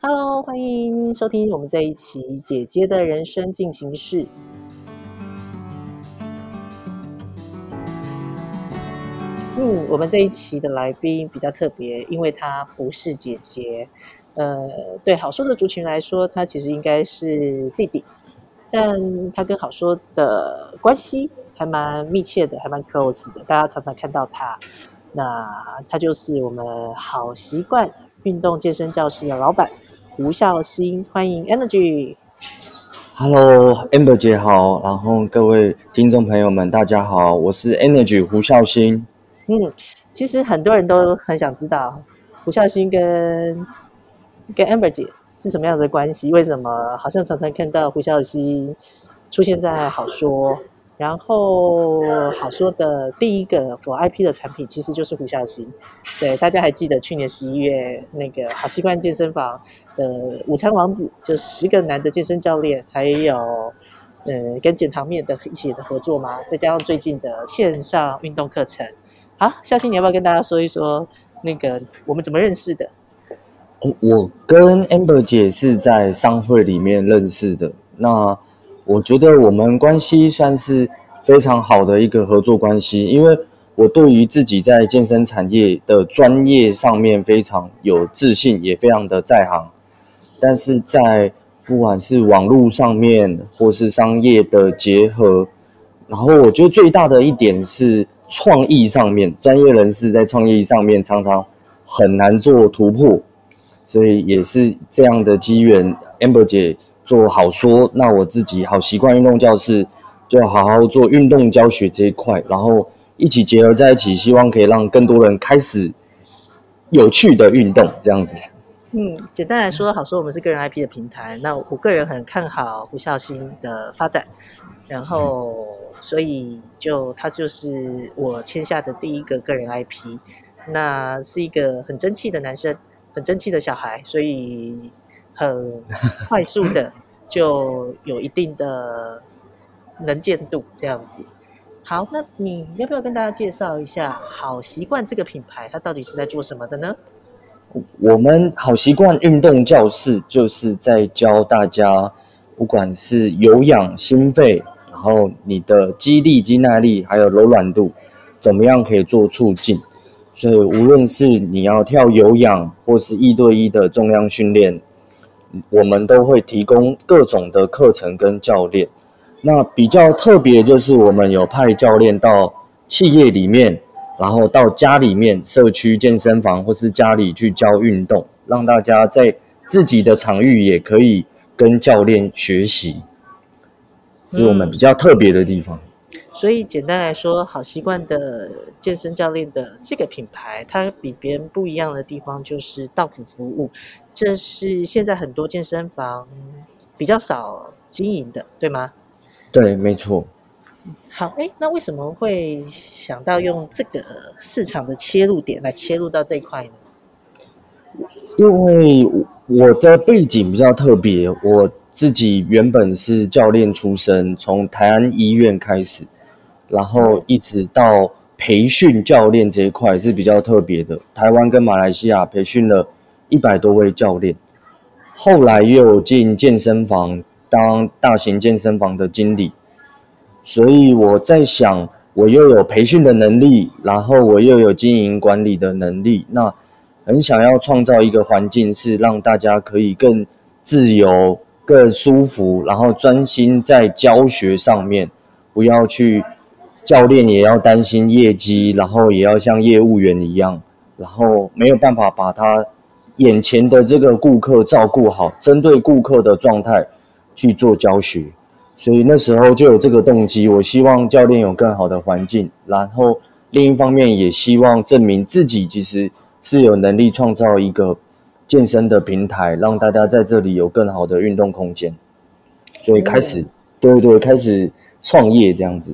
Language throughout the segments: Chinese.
Hello，欢迎收听我们这一期《姐姐的人生进行式》。嗯，我们这一期的来宾比较特别，因为她不是姐姐。呃，对好说的族群来说，她其实应该是弟弟，但她跟好说的关系还蛮密切的，还蛮 close 的。大家常常看到她，那她就是我们好习惯运动健身教室的老板。吴孝新，欢迎 Energy。Hello，Amber 姐好，然后各位听众朋友们，大家好，我是 Energy 胡孝新。嗯，其实很多人都很想知道胡孝新跟跟 Amber 姐是什么样的关系？为什么好像常常看到胡孝新出现在好说？然后好说的第一个 for IP 的产品其实就是胡孝新。对，大家还记得去年十一月那个好习惯健身房的午餐王子，就十个男的健身教练，还有呃跟减糖面的一起的合作吗？再加上最近的线上运动课程。好，孝兴你要不要跟大家说一说那个我们怎么认识的？我跟 Amber 姐是在商会里面认识的。那我觉得我们关系算是非常好的一个合作关系，因为我对于自己在健身产业的专业上面非常有自信，也非常的在行。但是在不管是网络上面或是商业的结合，然后我觉得最大的一点是创意上面，专业人士在创意上面常常很难做突破，所以也是这样的机缘，amber 姐。做好说，那我自己好习惯运动教室，就好好做运动教学这一块，然后一起结合在一起，希望可以让更多人开始有趣的运动，这样子。嗯，简单来说，好说我们是个人 IP 的平台，那我个人很看好胡孝兴的发展，然后所以就他就是我签下的第一个个人 IP，那是一个很争气的男生，很争气的小孩，所以。很快速的 就有一定的能见度，这样子。好，那你要不要跟大家介绍一下好习惯这个品牌，它到底是在做什么的呢？我们好习惯运动教室就是在教大家，不管是有氧、心肺，然后你的肌力、肌耐力，还有柔软度，怎么样可以做促进。所以无论是你要跳有氧，或是一对一的重量训练。我们都会提供各种的课程跟教练。那比较特别就是我们有派教练到企业里面，然后到家里面、社区健身房或是家里去教运动，让大家在自己的场域也可以跟教练学习，是我们比较特别的地方。所以简单来说，好习惯的健身教练的这个品牌，它比别人不一样的地方就是到府服务。这是现在很多健身房比较少经营的，对吗？对，没错。好，哎，那为什么会想到用这个市场的切入点来切入到这一块呢？因为我的背景比较特别，我自己原本是教练出身，从台安医院开始，然后一直到培训教练这一块是比较特别的。台湾跟马来西亚培训了。一百多位教练，后来又进健身房当大型健身房的经理，所以我在想，我又有培训的能力，然后我又有经营管理的能力，那很想要创造一个环境，是让大家可以更自由、更舒服，然后专心在教学上面，不要去教练也要担心业绩，然后也要像业务员一样，然后没有办法把他。眼前的这个顾客照顾好，针对顾客的状态去做教学，所以那时候就有这个动机。我希望教练有更好的环境，然后另一方面也希望证明自己其实是有能力创造一个健身的平台，让大家在这里有更好的运动空间。所以开始，对对，开始创业这样子。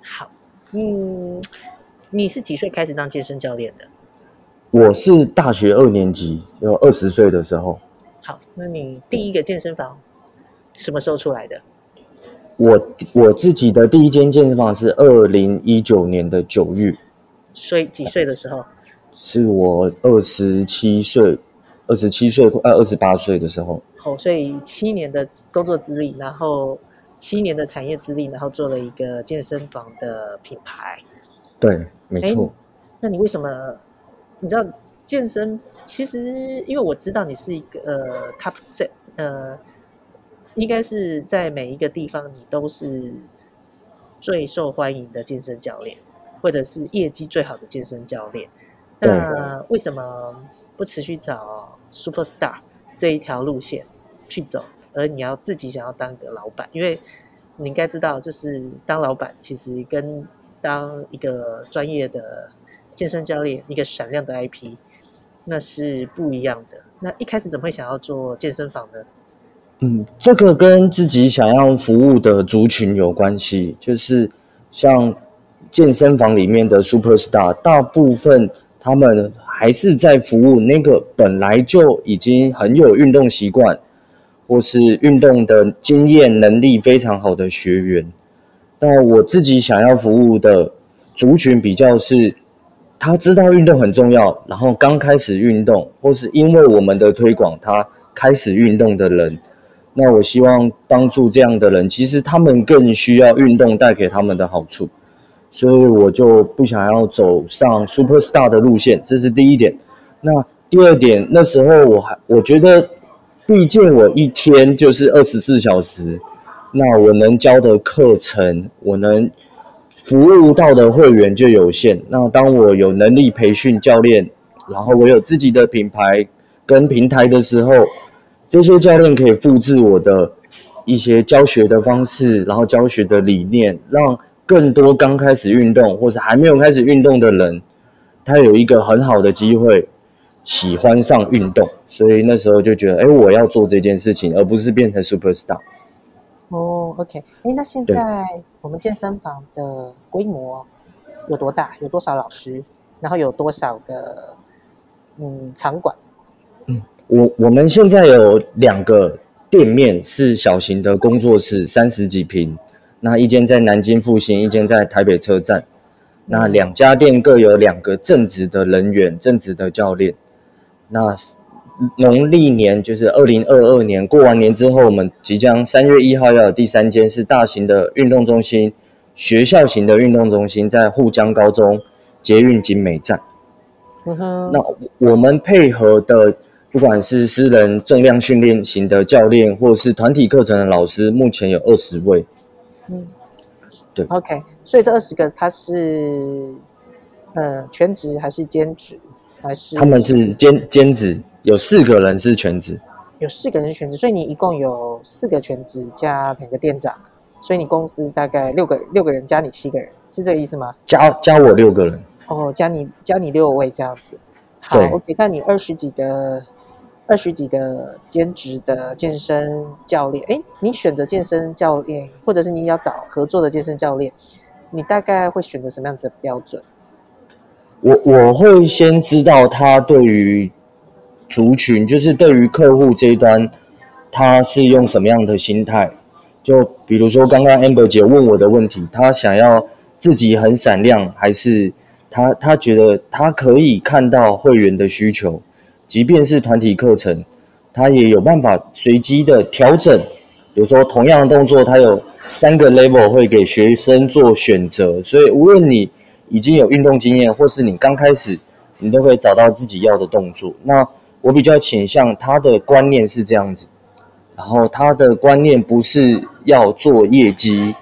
好，嗯，你是几岁开始当健身教练的？我是大学二年级，有二十岁的时候。好，那你第一个健身房什么时候出来的？我我自己的第一间健身房是二零一九年的九月。所以几岁的时候？是我二十七岁二十七岁呃二十八岁的时候。哦，所以七年的工作资历，然后七年的产业资历，然后做了一个健身房的品牌。对，没错。那你为什么？你知道健身？其实因为我知道你是一个呃 top set，呃，应该是在每一个地方你都是最受欢迎的健身教练，或者是业绩最好的健身教练。那为什么不持续找 super star 这一条路线去走，而你要自己想要当个老板？因为你应该知道，就是当老板其实跟当一个专业的健身教练，一个闪亮的 IP，那是不一样的。那一开始怎么会想要做健身房呢？嗯，这个跟自己想要服务的族群有关系。就是像健身房里面的 super star，大部分他们还是在服务那个本来就已经很有运动习惯，或是运动的经验能力非常好的学员。那我自己想要服务的族群比较是，他知道运动很重要，然后刚开始运动，或是因为我们的推广，他开始运动的人。那我希望帮助这样的人，其实他们更需要运动带给他们的好处，所以我就不想要走上 super star 的路线，这是第一点。那第二点，那时候我还我觉得，毕竟我一天就是二十四小时。那我能教的课程，我能服务到的会员就有限。那当我有能力培训教练，然后我有自己的品牌跟平台的时候，这些教练可以复制我的一些教学的方式，然后教学的理念，让更多刚开始运动或者还没有开始运动的人，他有一个很好的机会喜欢上运动。所以那时候就觉得，哎，我要做这件事情，而不是变成 super star。哦，OK，哎，那现在我们健身房的规模有多大？有多少老师？然后有多少个嗯场馆？嗯，我我们现在有两个店面是小型的工作室，三十几平。那一间在南京复兴，一间在台北车站。那两家店各有两个正职的人员，正职的教练。那。农历年就是二零二二年过完年之后，我们即将三月一号要有第三间是大型的运动中心，学校型的运动中心在沪江高中捷运景美站。那我们配合的不管是私人重量训练型的教练，或者是团体课程的老师，目前有二十位。嗯，对。OK，所以这二十个他是呃全职还是兼职还是？他们是兼兼职。有四个人是全职，有四个人是全职，所以你一共有四个全职加两个店长，所以你公司大概六个六个人加你七个人，是这个意思吗？加加我六个人，哦，加你加你六位这样子。好，OK，那你二十几个二十几个兼职的健身教练，哎，你选择健身教练，或者是你要找合作的健身教练，你大概会选择什么样子的标准？我我会先知道他对于。族群就是对于客户这一端，他是用什么样的心态？就比如说刚刚 Amber 姐问我的问题，他想要自己很闪亮，还是他他觉得他可以看到会员的需求，即便是团体课程，他也有办法随机的调整。比如说同样的动作，他有三个 level 会给学生做选择，所以无论你已经有运动经验，或是你刚开始，你都可以找到自己要的动作。那我比较倾向他的观念是这样子，然后他的观念不是要做业绩，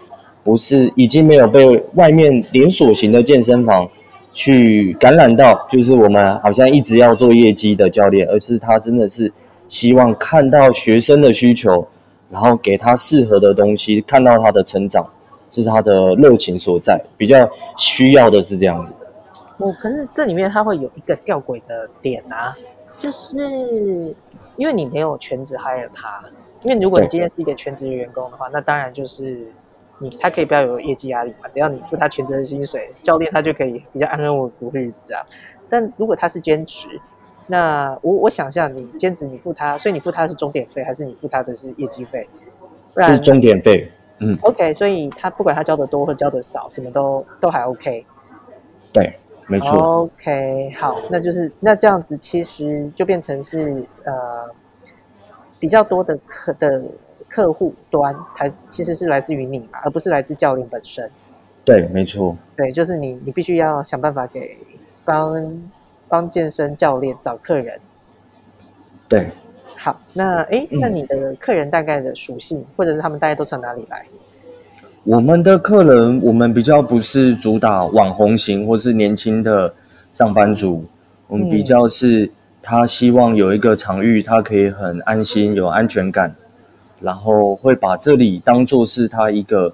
不是已经没有被外面连锁型的健身房去感染到，就是我们好像一直要做业绩的教练，而是他真的是希望看到学生的需求，然后给他适合的东西，看到他的成长，是他的热情所在，比较需要的是这样子。我可是这里面他会有一个吊诡的点啊。就是因为你没有全职 hire 他，因为如果你今天是一个全职员工的话，那当然就是你他可以不要有业绩压力嘛，只要你付他全职的薪水，教练他就可以比较安安稳稳过日子啊。但如果他是兼职，那我我想象你兼职你付他，所以你付他是钟点费，还是你付他的是业绩费？是钟点费，嗯。OK，所以他不管他交的多或交的少，什么都都还 OK。对。没错。OK，好，那就是那这样子，其实就变成是呃比较多的课的客户端，它其实是来自于你嘛，而不是来自教练本身。对，没错。对，就是你，你必须要想办法给帮帮健身教练找客人。对，好，那诶，嗯那你的客人大概的属性，或者是他们大概都从哪里来？我们的客人，我们比较不是主打网红型或是年轻的上班族，我们比较是他希望有一个场域，他可以很安心、有安全感，然后会把这里当做是他一个，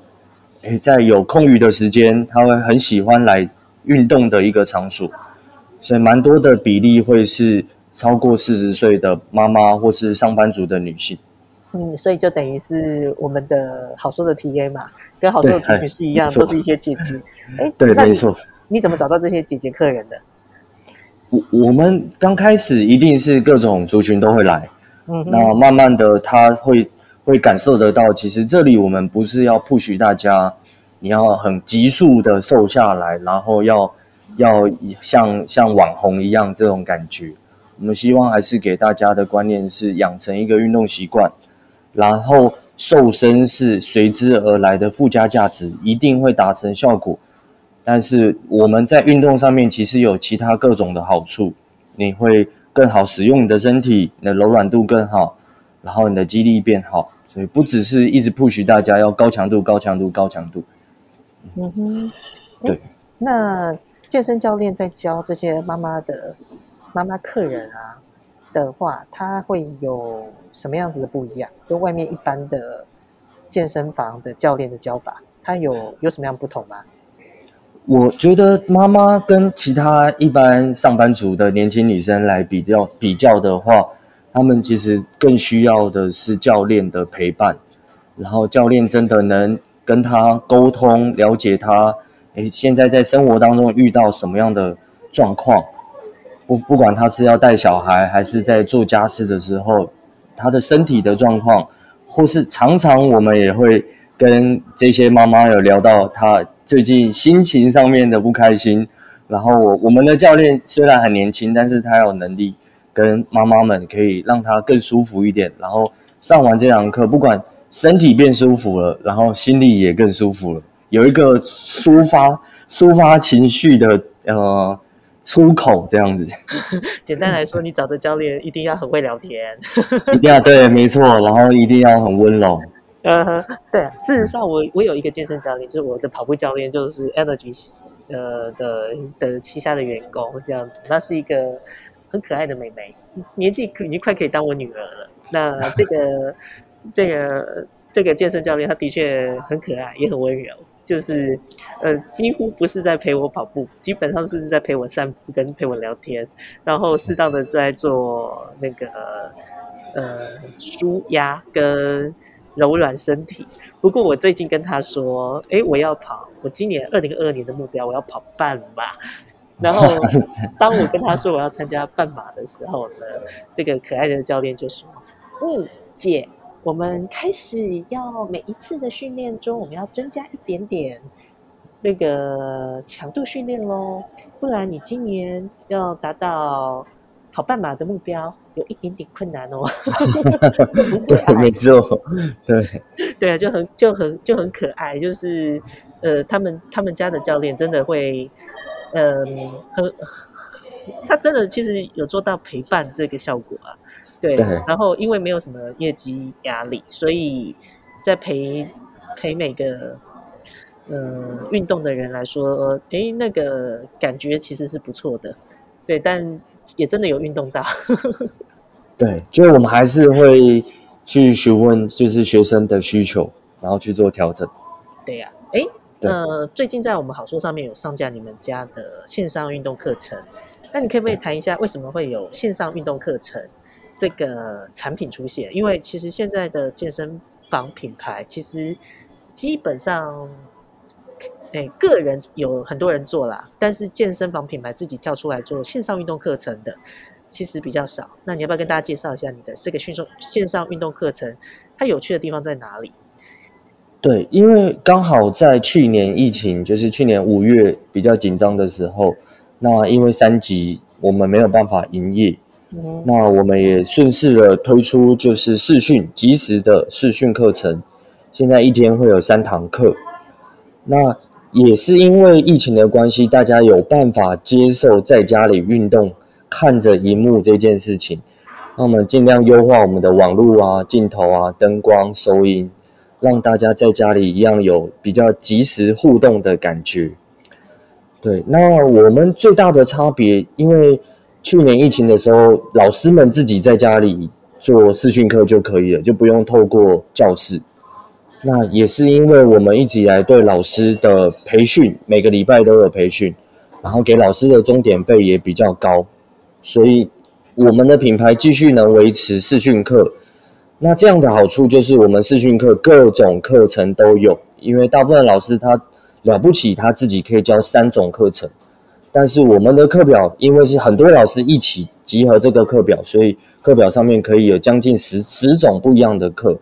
诶，在有空余的时间，他会很喜欢来运动的一个场所，所以蛮多的比例会是超过四十岁的妈妈或是上班族的女性。嗯，所以就等于是我们的好说的 TA 嘛，跟好说的对族群是一样，都是一些姐姐。哎，对，没错。你怎么找到这些姐姐客人的？我我们刚开始一定是各种族群都会来，嗯，那慢慢的他会会感受得到，其实这里我们不是要 push 大家，你要很急速的瘦下来，然后要要像像网红一样这种感觉。我们希望还是给大家的观念是养成一个运动习惯，然后瘦身是随之而来的附加价值，一定会达成效果。但是我们在运动上面其实有其他各种的好处，你会更好使用你的身体，你的柔软度更好，然后你的肌力变好，所以不只是一直 push 大家要高强度、高强度、高强度。嗯哼，对。那健身教练在教这些妈妈的妈妈客人啊的话，他会有什么样子的不一样？跟外面一般的健身房的教练的教法，他有有什么样不同吗？我觉得妈妈跟其他一般上班族的年轻女生来比较比较的话，他们其实更需要的是教练的陪伴，然后教练真的能跟他沟通，了解他，诶，现在在生活当中遇到什么样的状况，不不管他是要带小孩，还是在做家事的时候，他的身体的状况，或是常常我们也会跟这些妈妈有聊到她最近心情上面的不开心，然后我我们的教练虽然很年轻，但是他有能力跟妈妈们可以让她更舒服一点，然后上完这堂课，不管身体变舒服了，然后心里也更舒服了，有一个抒发抒发情绪的呃出口这样子，简单来说，你找的教练一定要很会聊天。一定要对，没错，然后一定要很温柔，呃，对，事实上我我有一个健身教练，就是我的跑步教练，就是 Energy 呃的的旗下的员工这样子。那是一个很可爱的妹妹，年纪可已经快可以当我女儿了。那这个这个这个健身教练，他的确很可爱，也很温柔。就是，呃，几乎不是在陪我跑步，基本上是在陪我散步跟陪我聊天，然后适当的在做那个呃舒压跟柔软身体。不过我最近跟他说，诶，我要跑，我今年二零二二年的目标我要跑半马。然后当我跟他说我要参加半马的时候呢，这个可爱的教练就说：“嗯，姐，我们开始要每一次的训练中，我们要增加一点点那个强度训练喽，不然你今年要达到跑半马的目标，有一点点困难哦。对，没错，对，对啊，就很就很就很可爱，就是呃，他们他们家的教练真的会，嗯、很，他真的其实有做到陪伴这个效果啊。对，对然后因为没有什么业绩压力，所以在陪陪每个呃运动的人来说，诶，那个感觉其实是不错的。对，但也真的有运动到。对，就是我们还是会去询问，就是学生的需求，然后去做调整。对呀、呃，最近在我们好说上面有上架你们家的线上运动课程，那你可不可以谈一下为什么会有线上运动课程这个产品出现？因为其实现在的健身房品牌其实基本上，哎，个人有很多人做啦，但是健身房品牌自己跳出来做线上运动课程的，其实比较少。那你要不要跟大家介绍一下你的这个线上线上运动课程，它有趣的地方在哪里？对，因为刚好在去年疫情，就是去年五月比较紧张的时候，那因为三级我们没有办法营业，嗯那我们也顺势的推出就是视讯即时的视讯课程，现在一天会有三堂课。那也是因为疫情的关系，大家有办法接受在家里运动、看着荧幕这件事情。那我们尽量优化我们的网络啊、镜头啊、灯光、收音，让大家在家里一样有比较及时互动的感觉。对，那我们最大的差别，因为去年疫情的时候，老师们自己在家里做视讯课就可以了，就不用透过教室。那也是因为我们一直以来对老师的培训，每个礼拜都有培训，然后给老师的钟点费也比较高，所以我们的品牌继续能维持视讯课。那这样的好处就是我们视讯课各种课程都有，因为大部分老师他了不起，他自己可以教三种课程，但是我们的课表因为是很多老师一起集合这个课表，所以课表上面可以有将近十十种不一样的课。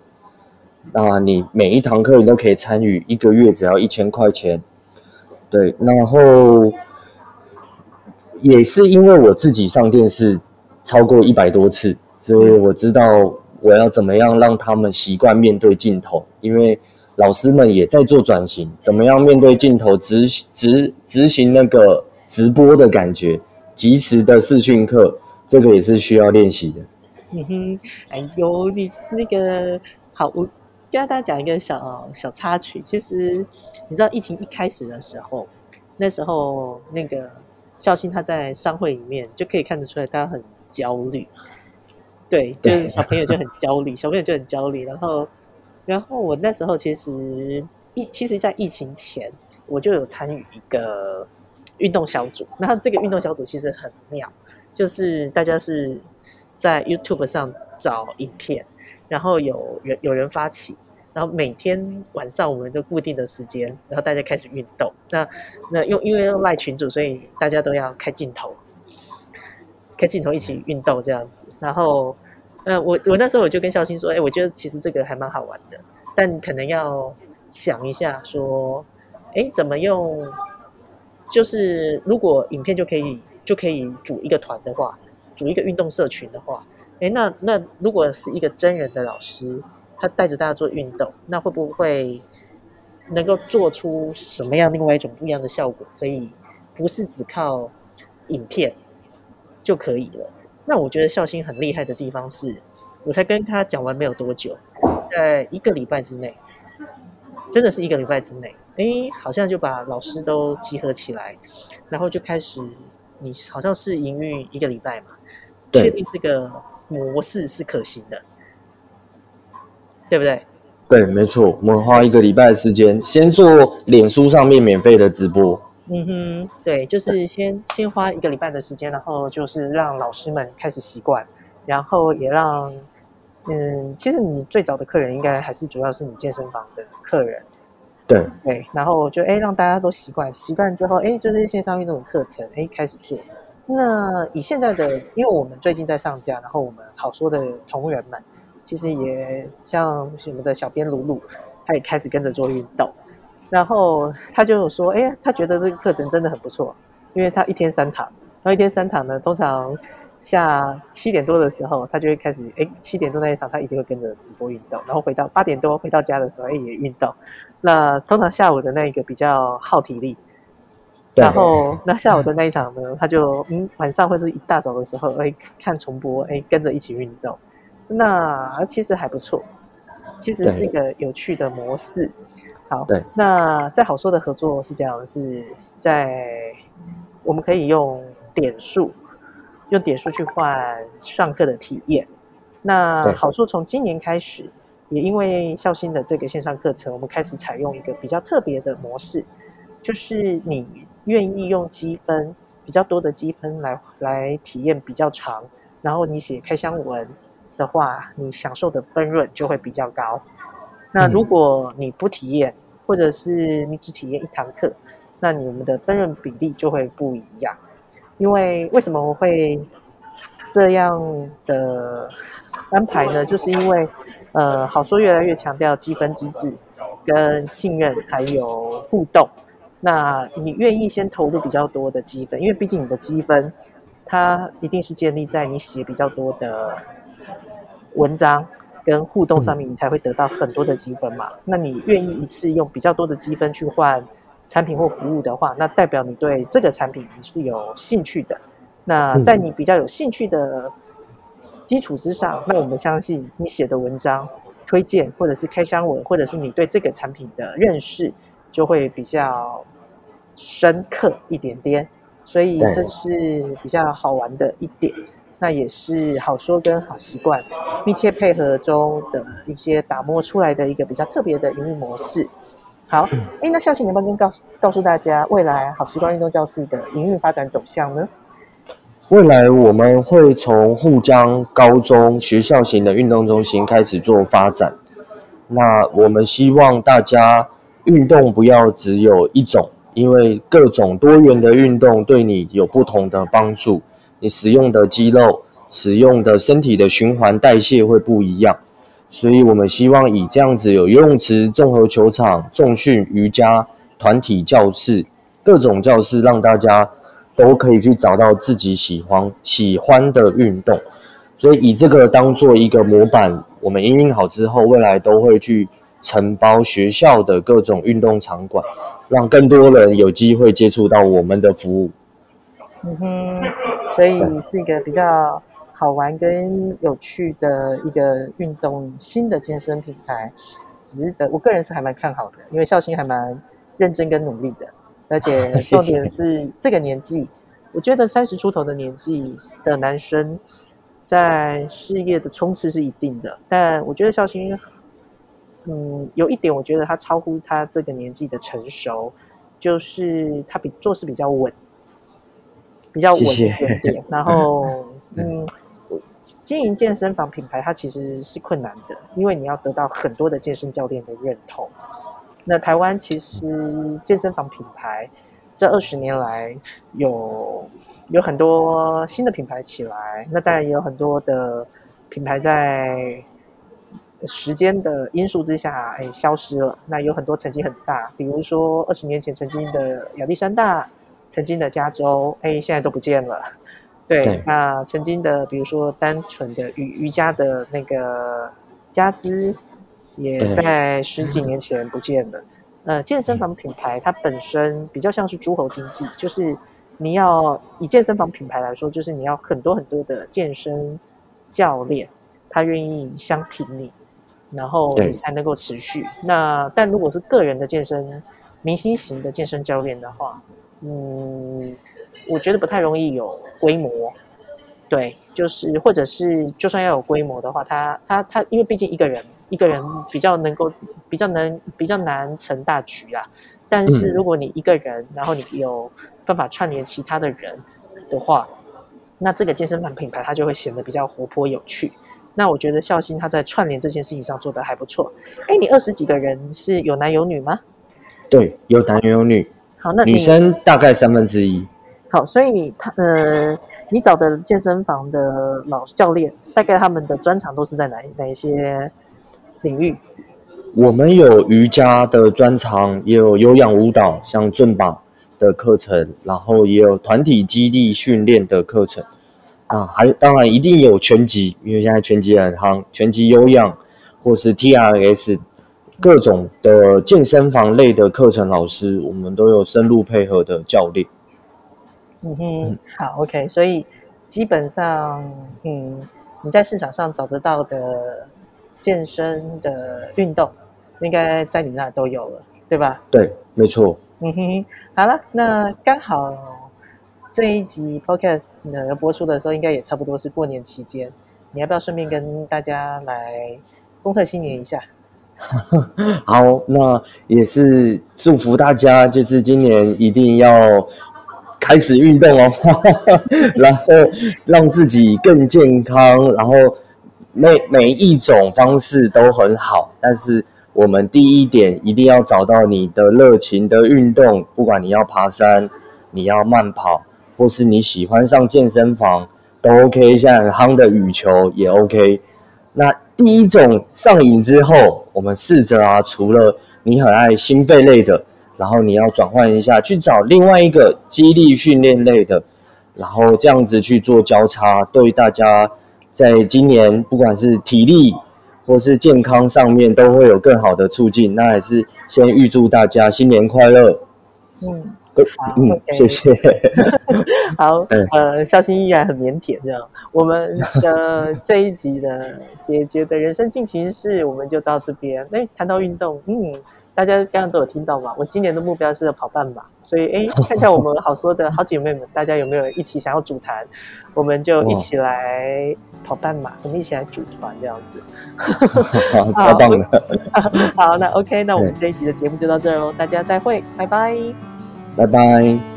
那你每一堂课你都可以参与，一个月只要一千块钱。对，然后也是因为我自己上电视超过一百多次，所以我知道我要怎么样让他们习惯面对镜头，因为老师们也在做转型，怎么样面对镜头执执执行那个直播的感觉，及时的视讯课，这个也是需要练习的。嗯哼，哎呦，你那个好，我跟大家讲一个小小插曲。其实你知道，疫情一开始的时候，那时候那个孝心他在商会里面就可以看得出来，他很焦虑。对，就是小朋友就很焦虑，小朋友就很焦虑。然后，然后我那时候其实疫，其实，在疫情前我就有参与一个运动小组。那这个运动小组其实很妙，就是大家是在 YouTube 上找影片，然后有人有人发起，然后每天晚上我们都固定的时间，然后大家开始运动。那那用因为用赖群组，所以大家都要开镜头，开镜头一起运动这样子。然后，呃，我我那时候我就跟孝心说，哎，我觉得其实这个还蛮好玩的，但可能要想一下说，哎，怎么用？就是如果影片就可以就可以组一个团的话，组一个运动社群的话，哎，那那如果是一个真人的老师，他带着大家做运动，那会不会能够做出什么样另外一种不一样的效果？可以不是只靠影片就可以了？那我觉得孝心很厉害的地方是，我才跟他讲完没有多久，在一个礼拜之内，真的是一个礼拜之内，哎，好像就把老师都集合起来，然后就开始，你好像是营运一个礼拜嘛，确定这个模式是可行的，对不对？对，没错，我们花一个礼拜的时间，先做脸书上面免费的直播。嗯哼，对，就是先先花一个礼拜的时间，然后就是让老师们开始习惯，然后也让，嗯，其实你最早的客人应该还是主要是你健身房的客人，对，对，然后就哎让大家都习惯，习惯之后哎就是线上运动的课程哎开始做。那以现在的，因为我们最近在上架，然后我们好说的同仁们，其实也像我们的小编鲁鲁，他也开始跟着做运动。然后他就有说，哎，他觉得这个课程真的很不错，因为他一天三堂，然后一天三堂呢，通常下七点多的时候，他就会开始，哎，七点多那一堂他一定会跟着直播运动，然后回到八点多回到家的时候，哎，也运动。那通常下午的那一个比较耗体力，然后那下午的那一场呢，他就嗯晚上或者一大早的时候，哎，看重播，哎，跟着一起运动，那其实还不错，其实是一个有趣的模式。好，对，那在好说的合作是这样，是在我们可以用点数，用点数去换上课的体验。那好说从今年开始，也因为孝心的这个线上课程，我们开始采用一个比较特别的模式，就是你愿意用积分比较多的积分来来体验比较长，然后你写开箱文的话，你享受的分润就会比较高。那如果你不体验，或者是你只体验一堂课，那你们的分润比例就会不一样。因为为什么我会这样的安排呢？就是因为呃，好说越来越强调积分机制、跟信任还有互动。那你愿意先投入比较多的积分，因为毕竟你的积分，它一定是建立在你写比较多的文章跟互动上面，你才会得到很多的积分嘛。那你愿意一次用比较多的积分去换产品或服务的话，那代表你对这个产品你是有兴趣的。那在你比较有兴趣的基础之上，那我们相信你写的文章、推荐或者是开箱文，或者是你对这个产品的认识，就会比较。深刻一点点，所以这是比较好玩的一点，那也是好说跟好习惯密切配合中的一些打磨出来的一个比较特别的营运模式。好，哎，那孝心能不能告诉告诉大家未来好习惯运动教室的营运发展走向呢？未来我们会从沪江高中学校型的运动中心开始做发展，那我们希望大家运动不要只有一种。因为各种多元的运动对你有不同的帮助，你使用的肌肉、使用的身体的循环代谢会不一样，所以我们希望以这样子有游泳池、综合球场、重训、瑜伽、团体教室各种教室，让大家都可以去找到自己喜欢喜欢的运动。所以以这个当做一个模板，我们营运好之后，未来都会去承包学校的各种运动场馆。让更多人有机会接触到我们的服务。嗯哼，所以是一个比较好玩跟有趣的一个运动新的健身品牌，值得我个人是还蛮看好的，因为孝心还蛮认真跟努力的，而且 重点是这个年纪，我觉得三十出头的年纪的男生在事业的冲刺是一定的，但我觉得孝心。嗯，有一点我觉得他超乎他这个年纪的成熟，就是他比做事比较稳，比较稳一点点。然后，嗯，经营健身房品牌它其实是困难的，因为你要得到很多的健身教练的认同。那台湾其实健身房品牌这二十年来有有很多新的品牌起来，那当然也有很多的品牌在。时间的因素之下，哎，消失了。那有很多成绩很大，比如说二十年前曾经的亚历山大，曾经的加州，哎，现在都不见了。对，那曾经的，比如说单纯的瑜瑜伽的那个加资，也在十几年前不见了。呃，健身房品牌它本身比较像是诸侯经济，就是你要以健身房品牌来说，就是你要很多很多的健身教练，他愿意相挺你。然后你才能够持续。那但如果是个人的健身、明星型的健身教练的话，嗯，我觉得不太容易有规模。对，就是或者是就算要有规模的话，他他他，因为毕竟一个人一个人比较能够比较能比较难成大局啊。但是如果你一个人，然后你有办法串联其他的人的话，那这个健身房品牌它就会显得比较活泼有趣。那我觉得孝心他在串联这件事情上做的还不错。哎，你二十几个人是有男有女吗？对，有男有女。好，那女生大概三分之一。好，所以他呃，你找的健身房的老教练，大概他们的专长都是在哪哪一些领域？我们有瑜伽的专长，也有有氧舞蹈，像正把的课程，然后也有团体基地训练的课程。啊，还当然一定有拳击，因为现在拳击很夯，拳击有氧或是 T R S 各种的健身房类的课程老师，我们都有深入配合的教练。嗯哼，好，OK，所以基本上，嗯，你在市场上找得到的健身的运动，应该在你那都有了，对吧？对，没错。嗯哼，好了，那刚好。这一集 podcast 呢播出的时候，应该也差不多是过年期间。你要不要顺便跟大家来恭贺新年一下？好，那也是祝福大家，就是今年一定要开始运动哦，然后让自己更健康，然后每每一种方式都很好。但是我们第一点一定要找到你的热情的运动，不管你要爬山，你要慢跑。或是你喜欢上健身房都 OK，现在很夯的羽球也 OK。那第一种上瘾之后，我们试着啊，除了你很爱心肺类的，然后你要转换一下，去找另外一个激励训练类的，然后这样子去做交叉，对大家在今年不管是体力或是健康上面都会有更好的促进。那还是先预祝大家新年快乐。嗯，嗯，谢谢。好，呃，孝心依然很腼腆，这样。我们的 这一集的姐姐的人生进行式，我们就到这边。哎，谈到运动，嗯，大家刚刚都有听到嘛？我今年的目标是要跑半马，所以哎，看看我们好说的好姐妹们，大家有没有一起想要组团？我们就一起来跑半马，我们一起来组团这样子。超棒的。好，那 OK，那我们这一集的节目就到这喽，大家再会，拜拜。拜拜。